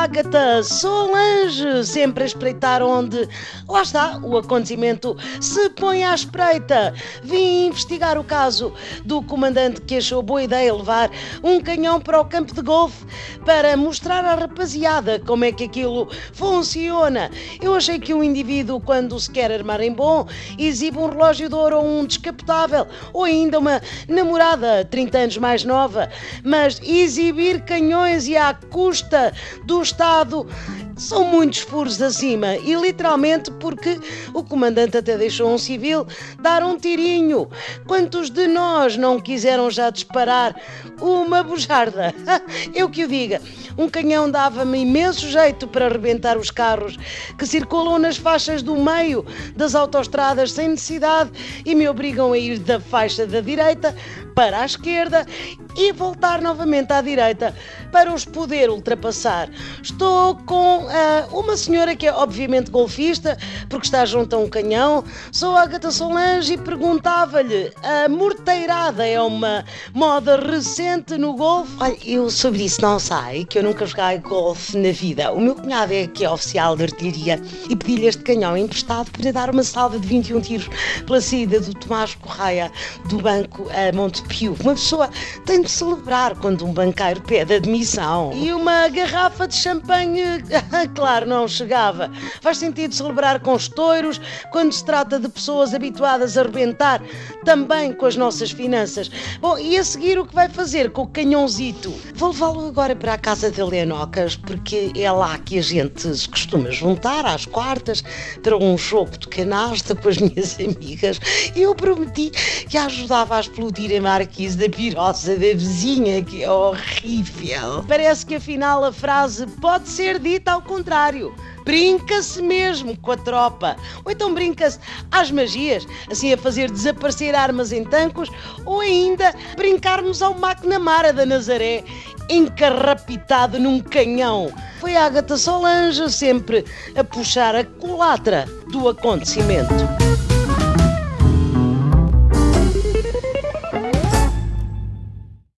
Ágata Solange, sempre a espreitar onde, lá está, o acontecimento se põe à espreita. Vim investigar o caso do comandante que achou boa ideia levar um canhão para o campo de golfe para mostrar à rapaziada como é que aquilo funciona. Eu achei que o indivíduo, quando se quer armar em bom, exibe um relógio de ouro ou um descapotável, ou ainda uma namorada 30 anos mais nova, mas exibir canhões e à custa do Estado são muitos furos acima e literalmente porque o comandante até deixou um civil dar um tirinho. Quantos de nós não quiseram já disparar uma bujarda? Eu que o diga, um canhão dava-me imenso jeito para arrebentar os carros que circulam nas faixas do meio das autoestradas sem necessidade e me obrigam a ir da faixa da direita para a esquerda e voltar novamente à direita para os poder ultrapassar. Estou com uh, uma senhora que é obviamente golfista, porque está junto a um canhão. Sou a Agatha Solange e perguntava-lhe: a morteirada é uma moda recente no golfe? Olha, eu sobre isso não sei, que eu nunca joguei golfe na vida. O meu cunhado é que é oficial de artilharia e pedi-lhe este canhão emprestado para dar uma salva de 21 tiros pela saída do Tomás Correia do banco a Montepio. Uma pessoa tem de celebrar quando um banqueiro pede admissão. E uma garrafa de champanhe, claro, não chegava. Faz sentido celebrar com estoiros quando se trata de pessoas habituadas a arrebentar também com as nossas finanças. Bom, e a seguir o que vai fazer com o canhãozito? Vou levá-lo agora para a casa de Leonocas, porque é lá que a gente se costuma juntar às quartas para um jogo de canasta com as minhas amigas. Eu prometi que ajudava a explodir a marquise da pirosa da vizinha, que é horrível. Parece que afinal a frase pode ser dita ao contrário. Brinca-se mesmo com a tropa. Ou então brinca-se às magias, assim a fazer desaparecer armas em tancos, ou ainda brincarmos ao McNamara da Nazaré, encarrapitado num canhão. Foi a Agatha Solange sempre a puxar a culatra do acontecimento.